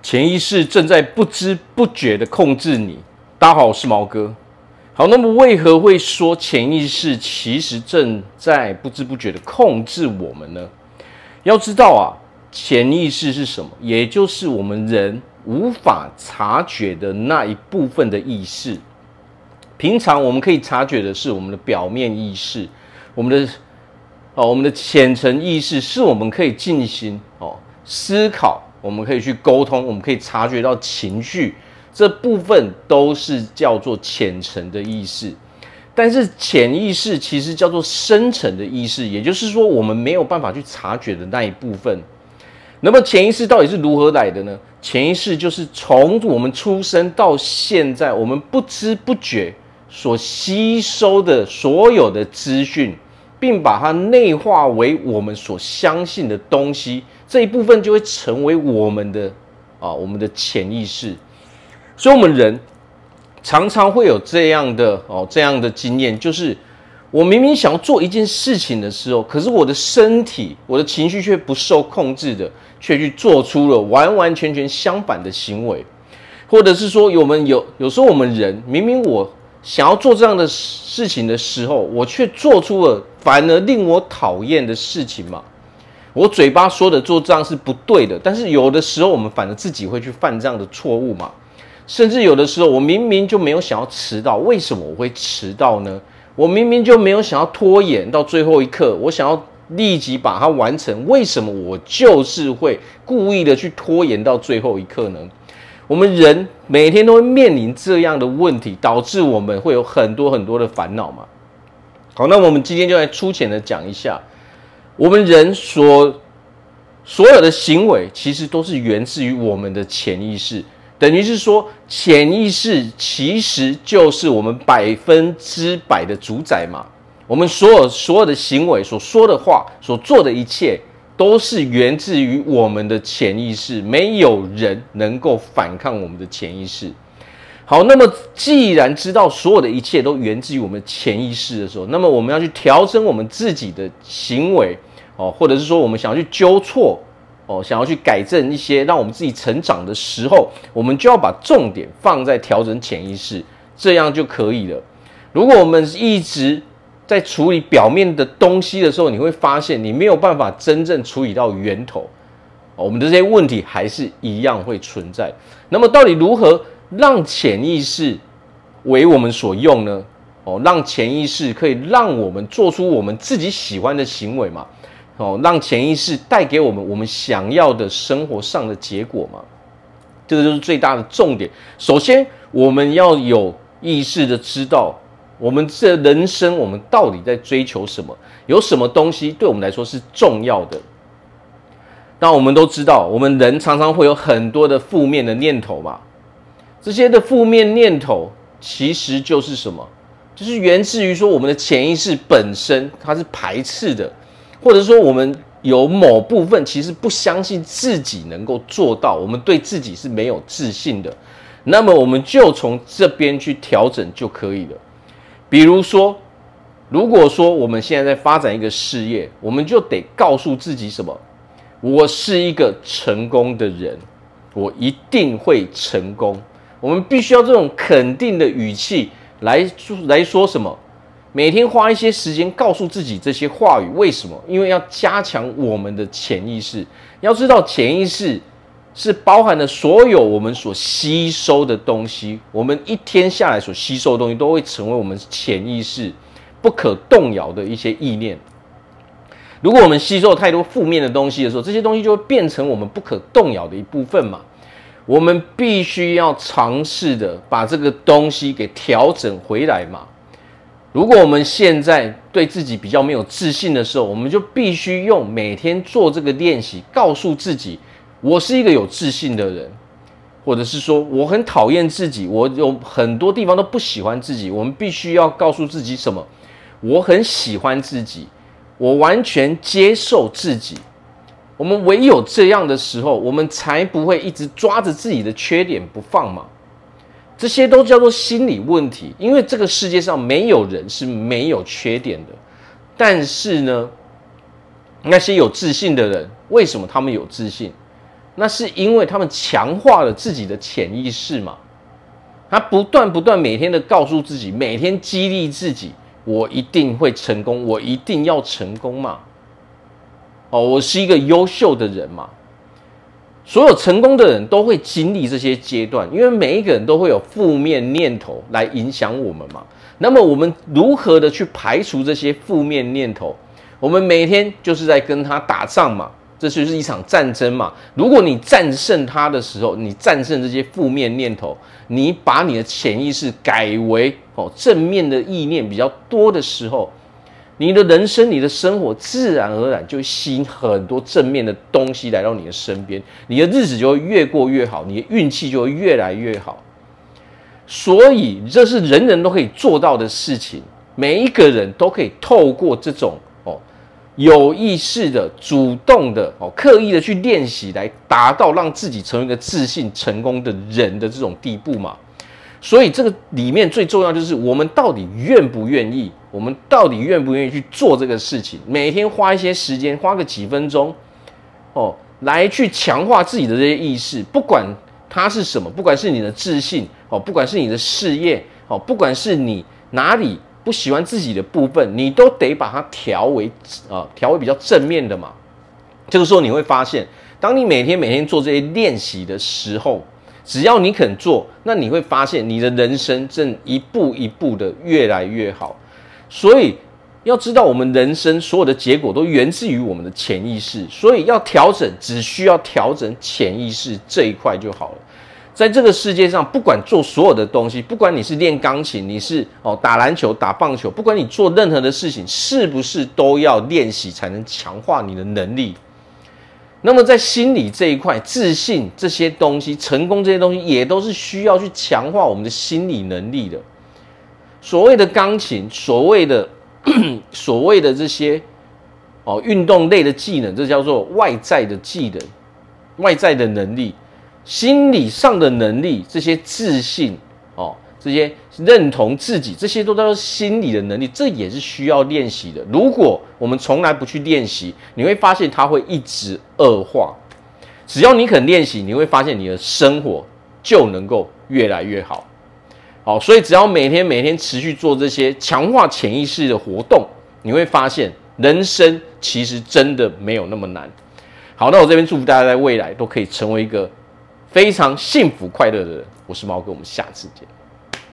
潜意识正在不知不觉的控制你。大家好，我是毛哥。好，那么为何会说潜意识其实正在不知不觉的控制我们呢？要知道啊，潜意识是什么？也就是我们人无法察觉的那一部分的意识。平常我们可以察觉的是我们的表面意识，我们的哦，我们的浅层意识是我们可以进行哦思考。我们可以去沟通，我们可以察觉到情绪，这部分都是叫做浅层的意识。但是潜意识其实叫做深层的意识，也就是说我们没有办法去察觉的那一部分。那么潜意识到底是如何来的呢？潜意识就是从我们出生到现在，我们不知不觉所吸收的所有的资讯。并把它内化为我们所相信的东西，这一部分就会成为我们的啊，我们的潜意识。所以，我们人常常会有这样的哦，这样的经验，就是我明明想要做一件事情的时候，可是我的身体、我的情绪却不受控制的，却去做出了完完全全相反的行为，或者是说，我们有有时候我们人明明我。想要做这样的事情的时候，我却做出了反而令我讨厌的事情嘛。我嘴巴说的做这样是不对的，但是有的时候我们反而自己会去犯这样的错误嘛。甚至有的时候，我明明就没有想要迟到，为什么我会迟到呢？我明明就没有想要拖延到最后一刻，我想要立即把它完成，为什么我就是会故意的去拖延到最后一刻呢？我们人每天都会面临这样的问题，导致我们会有很多很多的烦恼嘛。好，那我们今天就来粗浅的讲一下，我们人所所有的行为，其实都是源自于我们的潜意识，等于是说，潜意识其实就是我们百分之百的主宰嘛。我们所有所有的行为，所说的话，所做的一切。都是源自于我们的潜意识，没有人能够反抗我们的潜意识。好，那么既然知道所有的一切都源自于我们潜意识的时候，那么我们要去调整我们自己的行为哦，或者是说我们想要去纠错哦，想要去改正一些让我们自己成长的时候，我们就要把重点放在调整潜意识，这样就可以了。如果我们一直在处理表面的东西的时候，你会发现你没有办法真正处理到源头，哦我们的这些问题还是一样会存在。那么，到底如何让潜意识为我们所用呢？哦，让潜意识可以让我们做出我们自己喜欢的行为嘛？哦，让潜意识带给我们我们想要的生活上的结果嘛？这个就是最大的重点。首先，我们要有意识的知道。我们这人生，我们到底在追求什么？有什么东西对我们来说是重要的？那我们都知道，我们人常常会有很多的负面的念头嘛。这些的负面念头其实就是什么？就是源自于说我们的潜意识本身它是排斥的，或者说我们有某部分其实不相信自己能够做到，我们对自己是没有自信的。那么我们就从这边去调整就可以了。比如说，如果说我们现在在发展一个事业，我们就得告诉自己什么？我是一个成功的人，我一定会成功。我们必须要这种肯定的语气来来说什么？每天花一些时间告诉自己这些话语，为什么？因为要加强我们的潜意识。要知道，潜意识。是包含了所有我们所吸收的东西，我们一天下来所吸收的东西，都会成为我们潜意识不可动摇的一些意念。如果我们吸收太多负面的东西的时候，这些东西就会变成我们不可动摇的一部分嘛。我们必须要尝试的把这个东西给调整回来嘛。如果我们现在对自己比较没有自信的时候，我们就必须用每天做这个练习，告诉自己。我是一个有自信的人，或者是说我很讨厌自己，我有很多地方都不喜欢自己。我们必须要告诉自己什么？我很喜欢自己，我完全接受自己。我们唯有这样的时候，我们才不会一直抓着自己的缺点不放嘛。这些都叫做心理问题，因为这个世界上没有人是没有缺点的。但是呢，那些有自信的人，为什么他们有自信？那是因为他们强化了自己的潜意识嘛。他不断不断每天的告诉自己，每天激励自己，我一定会成功，我一定要成功嘛。哦，我是一个优秀的人嘛。所有成功的人都会经历这些阶段，因为每一个人都会有负面念头来影响我们嘛。那么我们如何的去排除这些负面念头？我们每天就是在跟他打仗嘛，这就是一场战争嘛。如果你战胜他的时候，你战胜这些负面念头，你把你的潜意识改为哦正面的意念比较多的时候，你的人生、你的生活自然而然就吸引很多正面的东西来到你的身边，你的日子就会越过越好，你的运气就会越来越好。所以这是人人都可以做到的事情，每一个人都可以透过这种哦有意识的、主动的、哦刻意的去练习，来达到让自己成为一个自信、成功的人的这种地步嘛。所以这个里面最重要就是我们到底愿不愿意，我们到底愿不愿意去做这个事情，每天花一些时间，花个几分钟，哦，来去强化自己的这些意识，不管。它是什么？不管是你的自信哦，不管是你的事业哦，不管是你哪里不喜欢自己的部分，你都得把它调为啊，调为比较正面的嘛。这个时候你会发现，当你每天每天做这些练习的时候，只要你肯做，那你会发现你的人生正一步一步的越来越好。所以。要知道，我们人生所有的结果都源自于我们的潜意识，所以要调整，只需要调整潜意识这一块就好了。在这个世界上，不管做所有的东西，不管你是练钢琴，你是哦打篮球、打棒球，不管你做任何的事情，是不是都要练习才能强化你的能力？那么在心理这一块，自信这些东西、成功这些东西，也都是需要去强化我们的心理能力的。所谓的钢琴，所谓的。所谓的这些哦，运动类的技能，这叫做外在的技能、外在的能力，心理上的能力，这些自信哦，这些认同自己，这些都叫做心理的能力，这也是需要练习的。如果我们从来不去练习，你会发现它会一直恶化。只要你肯练习，你会发现你的生活就能够越来越好。好，所以只要每天每天持续做这些强化潜意识的活动，你会发现人生其实真的没有那么难。好，那我这边祝福大家在未来都可以成为一个非常幸福快乐的人。我是猫哥，我们下次见。